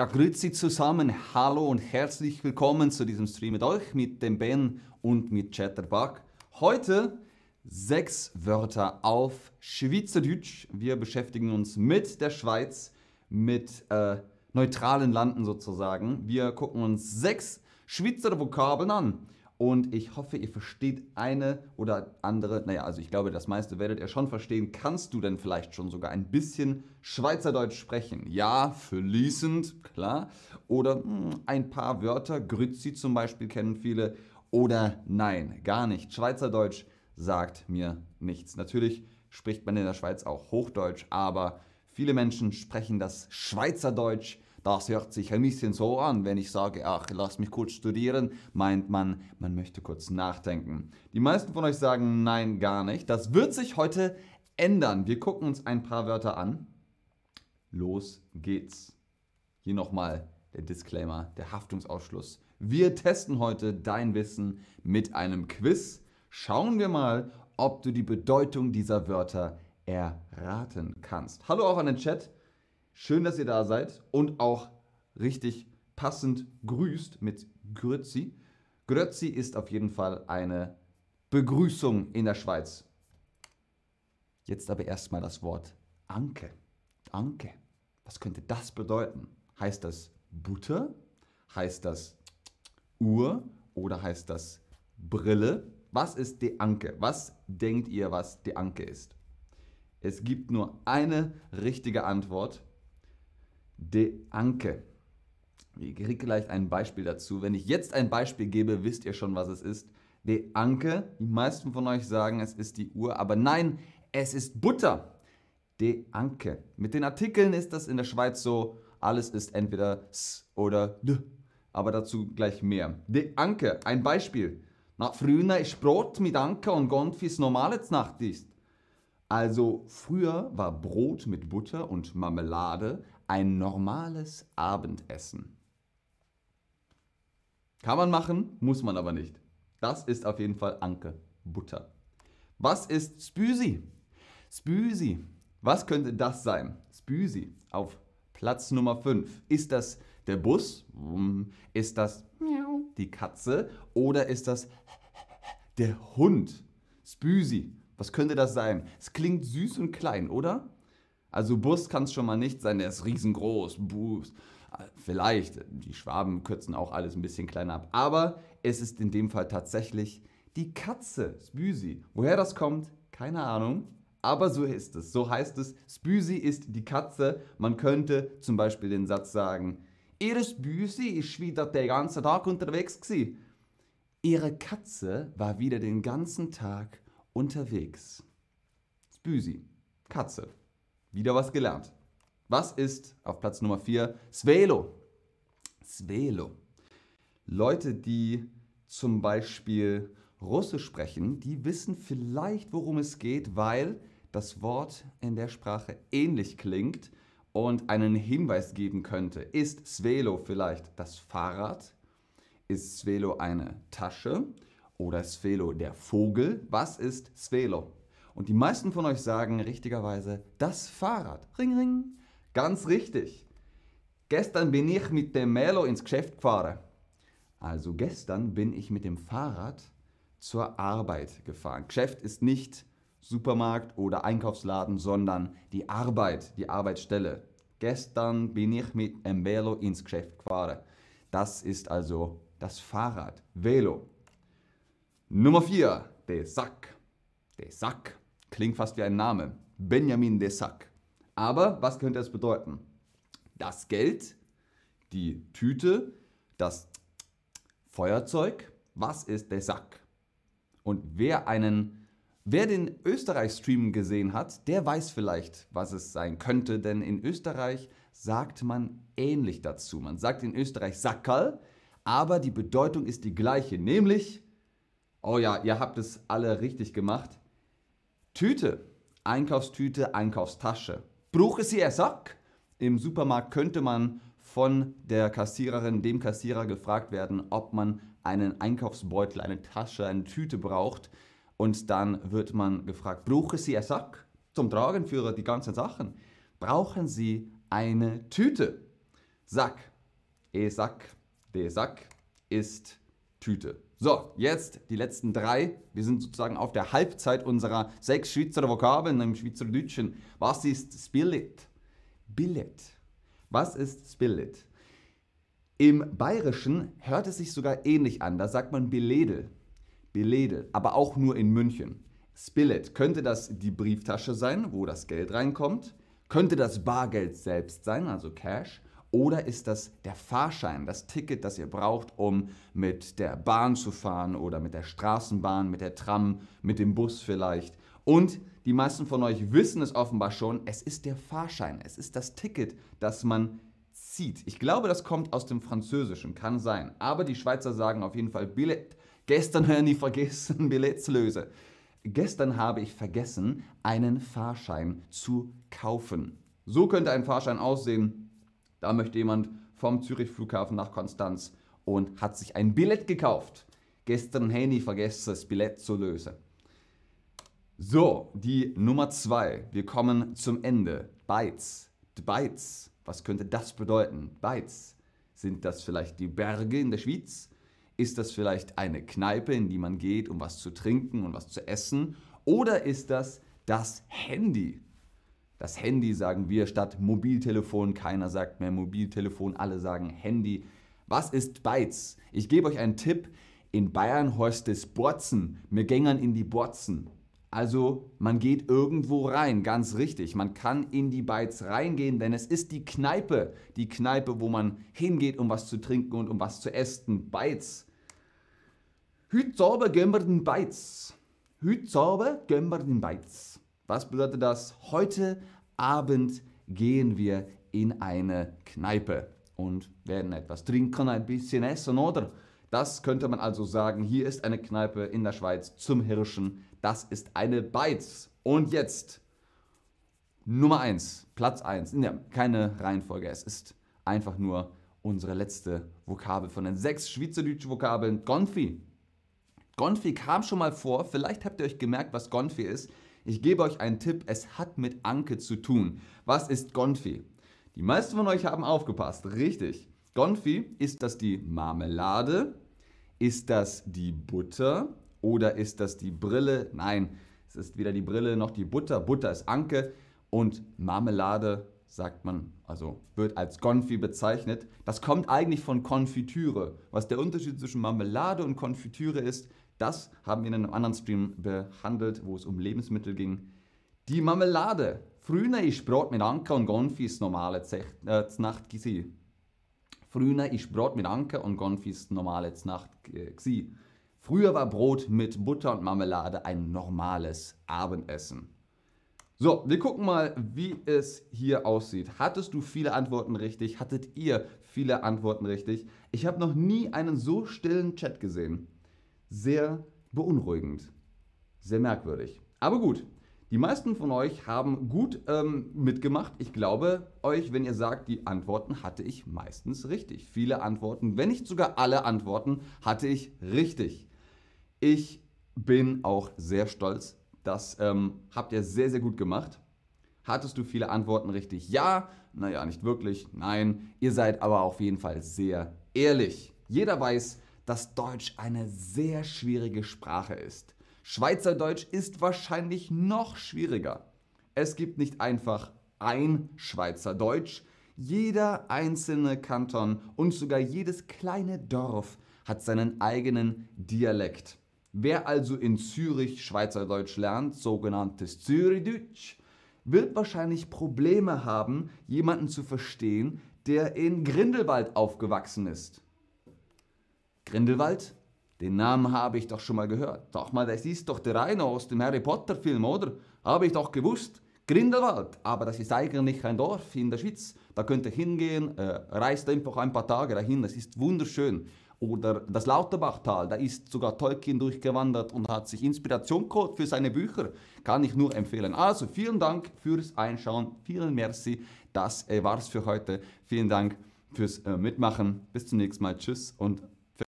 Ja, grüezi zusammen, hallo und herzlich willkommen zu diesem Stream mit euch, mit dem Ben und mit Chatterbug. Heute sechs Wörter auf Schweizerdeutsch. Wir beschäftigen uns mit der Schweiz, mit äh, neutralen Landen sozusagen. Wir gucken uns sechs Schweizer Vokabeln an. Und ich hoffe, ihr versteht eine oder andere, naja, also ich glaube, das meiste werdet ihr schon verstehen. Kannst du denn vielleicht schon sogar ein bisschen Schweizerdeutsch sprechen? Ja, fließend, klar. Oder mh, hm, ein paar Wörter, Grützi zum Beispiel kennen viele. Oder nein, gar nicht. Schweizerdeutsch sagt mir nichts. Natürlich spricht man in der Schweiz auch Hochdeutsch, aber viele Menschen sprechen das Schweizerdeutsch das hört sich ein bisschen so an, wenn ich sage, ach, lass mich kurz studieren, meint man, man möchte kurz nachdenken. Die meisten von euch sagen nein, gar nicht. Das wird sich heute ändern. Wir gucken uns ein paar Wörter an. Los geht's. Hier nochmal der Disclaimer, der Haftungsausschluss. Wir testen heute dein Wissen mit einem Quiz. Schauen wir mal, ob du die Bedeutung dieser Wörter erraten kannst. Hallo auch an den Chat. Schön, dass ihr da seid und auch richtig passend grüßt mit Grüezi. Grüezi ist auf jeden Fall eine Begrüßung in der Schweiz. Jetzt aber erstmal das Wort Anke. Anke. Was könnte das bedeuten? Heißt das Butter? Heißt das Uhr? Oder heißt das Brille? Was ist die Anke? Was denkt ihr, was die Anke ist? Es gibt nur eine richtige Antwort de Anke. Ich kriege gleich ein Beispiel dazu. Wenn ich jetzt ein Beispiel gebe, wisst ihr schon, was es ist. De Anke, die meisten von euch sagen, es ist die Uhr, aber nein, es ist Butter. De Anke. Mit den Artikeln ist das in der Schweiz so, alles ist entweder s oder d, aber dazu gleich mehr. De Anke, ein Beispiel. Na, früher ist Brot mit Anke und Gonfis normales Nachtisch. Also früher war Brot mit Butter und Marmelade ein normales Abendessen. Kann man machen, muss man aber nicht. Das ist auf jeden Fall Anke, Butter. Was ist Spüsi? Spüsi. Was könnte das sein? Spüsi auf Platz Nummer 5. Ist das der Bus? Ist das die Katze? Oder ist das der Hund? Spüsi. Was könnte das sein? Es klingt süß und klein, oder? Also Bus kann es schon mal nicht sein, der ist riesengroß. Bus. Vielleicht, die Schwaben kürzen auch alles ein bisschen kleiner ab. Aber es ist in dem Fall tatsächlich die Katze, Spüsi. Woher das kommt, keine Ahnung. Aber so ist es. So heißt es, Spüsi ist die Katze. Man könnte zum Beispiel den Satz sagen, Ihre Spüsi ist wieder den ganzen Tag unterwegs gewesen. Ihre Katze war wieder den ganzen Tag unterwegs. Spüsi, Katze. Wieder was gelernt. Was ist auf Platz Nummer 4? Svelo. Svelo. Leute, die zum Beispiel Russisch sprechen, die wissen vielleicht, worum es geht, weil das Wort in der Sprache ähnlich klingt und einen Hinweis geben könnte. Ist Svelo vielleicht das Fahrrad? Ist Svelo eine Tasche? Oder Svelo der Vogel? Was ist Svelo? Und die meisten von euch sagen richtigerweise das Fahrrad. Ring, ring. Ganz richtig. Gestern bin ich mit dem Melo ins Geschäft gefahren. Also gestern bin ich mit dem Fahrrad zur Arbeit gefahren. Geschäft ist nicht Supermarkt oder Einkaufsladen, sondern die Arbeit, die Arbeitsstelle. Gestern bin ich mit dem Velo ins Geschäft gefahren. Das ist also das Fahrrad. Velo. Nummer 4, der Sack. Der Sack. Klingt fast wie ein Name. Benjamin de Sack. Aber was könnte es bedeuten? Das Geld, die Tüte, das Feuerzeug. Was ist der Sack? Und wer einen, wer den Österreich-Stream gesehen hat, der weiß vielleicht, was es sein könnte, denn in Österreich sagt man ähnlich dazu. Man sagt in Österreich Sackerl, aber die Bedeutung ist die gleiche, nämlich, oh ja, ihr habt es alle richtig gemacht, Tüte, Einkaufstüte, Einkaufstasche. Brauche Sie einen Sack? Im Supermarkt könnte man von der Kassiererin, dem Kassierer gefragt werden, ob man einen Einkaufsbeutel, eine Tasche, eine Tüte braucht. Und dann wird man gefragt, brauche Sie einen Sack zum Tragen für die ganzen Sachen? Brauchen Sie eine Tüte? Sack. E Sack, D Sack ist Tüte. So, jetzt die letzten drei. Wir sind sozusagen auf der Halbzeit unserer sechs Schweizer Vokabeln im Schweizerdeutschen. Was ist Spillet? Billet. Was ist Spillet? Im Bayerischen hört es sich sogar ähnlich an. Da sagt man Beledel. Beledel, aber auch nur in München. Spillet, könnte das die Brieftasche sein, wo das Geld reinkommt? Könnte das Bargeld selbst sein, also Cash? Oder ist das der Fahrschein, das Ticket, das ihr braucht, um mit der Bahn zu fahren oder mit der Straßenbahn, mit der Tram, mit dem Bus vielleicht? Und die meisten von euch wissen es offenbar schon, es ist der Fahrschein, es ist das Ticket, das man zieht. Ich glaube, das kommt aus dem Französischen, kann sein. Aber die Schweizer sagen auf jeden Fall Billet. Gestern habe ich vergessen, lösen. Gestern habe ich vergessen, einen Fahrschein zu kaufen. So könnte ein Fahrschein aussehen, da möchte jemand vom Zürich Flughafen nach Konstanz und hat sich ein Billett gekauft. Gestern ich vergessen, das Billett zu lösen. So, die Nummer zwei. Wir kommen zum Ende. Bytes. Bytes. Was könnte das bedeuten? Bytes. Sind das vielleicht die Berge in der Schweiz? Ist das vielleicht eine Kneipe, in die man geht, um was zu trinken und was zu essen? Oder ist das das Handy? Das Handy sagen wir statt Mobiltelefon. Keiner sagt mehr Mobiltelefon, alle sagen Handy. Was ist Bytes? Ich gebe euch einen Tipp. In Bayern heißt es Borzen. Wir gängern in die Borzen. Also man geht irgendwo rein, ganz richtig. Man kann in die Bytes reingehen, denn es ist die Kneipe. Die Kneipe, wo man hingeht, um was zu trinken und um was zu essen. Bytes. Heute Abend gehen den Bytes. Heute Abend gehen den Bytes. Was bedeutet das? Heute Abend gehen wir in eine Kneipe und werden etwas trinken, ein bisschen essen, oder? Das könnte man also sagen, hier ist eine Kneipe in der Schweiz zum Hirschen. Das ist eine Beiz. Und jetzt Nummer 1, Platz 1. Ja, keine Reihenfolge, es ist einfach nur unsere letzte Vokabel von den sechs schweizerdeutschen Vokabeln. Gonfi. Gonfi kam schon mal vor, vielleicht habt ihr euch gemerkt, was Gonfi ist. Ich gebe euch einen Tipp, es hat mit Anke zu tun. Was ist Gonfi? Die meisten von euch haben aufgepasst, richtig. Gonfi, ist das die Marmelade? Ist das die Butter? Oder ist das die Brille? Nein, es ist weder die Brille noch die Butter. Butter ist Anke und Marmelade sagt man, also wird als Gonfi bezeichnet. Das kommt eigentlich von Konfitüre. Was der Unterschied zwischen Marmelade und Konfitüre ist, das haben wir in einem anderen Stream behandelt, wo es um Lebensmittel ging. Die Marmelade. Früher ist Brot mit Anke und Gonfis normale äh, Nacht gewesen. Früher ist Brot mit Anke und Gonfis normale Nacht gewesen. Früher war Brot mit Butter und Marmelade ein normales Abendessen. So, wir gucken mal, wie es hier aussieht. Hattest du viele Antworten richtig? Hattet ihr viele Antworten richtig? Ich habe noch nie einen so stillen Chat gesehen sehr beunruhigend. Sehr merkwürdig. Aber gut, die meisten von euch haben gut ähm, mitgemacht. Ich glaube euch, wenn ihr sagt, die Antworten hatte ich meistens richtig. Viele Antworten, wenn nicht sogar alle Antworten, hatte ich richtig. Ich bin auch sehr stolz. Das ähm, habt ihr sehr, sehr gut gemacht. Hattest du viele Antworten richtig? Ja, naja, nicht wirklich. Nein, ihr seid aber auf jeden Fall sehr ehrlich. Jeder weiß, dass Deutsch eine sehr schwierige Sprache ist. Schweizerdeutsch ist wahrscheinlich noch schwieriger. Es gibt nicht einfach ein Schweizerdeutsch. Jeder einzelne Kanton und sogar jedes kleine Dorf hat seinen eigenen Dialekt. Wer also in Zürich Schweizerdeutsch lernt, sogenanntes Zürichdeutsch, wird wahrscheinlich Probleme haben, jemanden zu verstehen, der in Grindelwald aufgewachsen ist. Grindelwald? Den Namen habe ich doch schon mal gehört. Sag mal, das ist doch der eine aus dem Harry Potter Film, oder? Habe ich doch gewusst. Grindelwald, aber das ist eigentlich ein Dorf in der Schweiz. Da könnt ihr hingehen, äh, reist einfach ein paar Tage dahin, das ist wunderschön. Oder das Lauterbachtal, da ist sogar Tolkien durchgewandert und hat sich Inspiration geholt für seine Bücher. Kann ich nur empfehlen. Also vielen Dank fürs Einschauen, vielen Merci. Das äh, war's für heute. Vielen Dank fürs äh, Mitmachen. Bis zum nächsten Mal. Tschüss und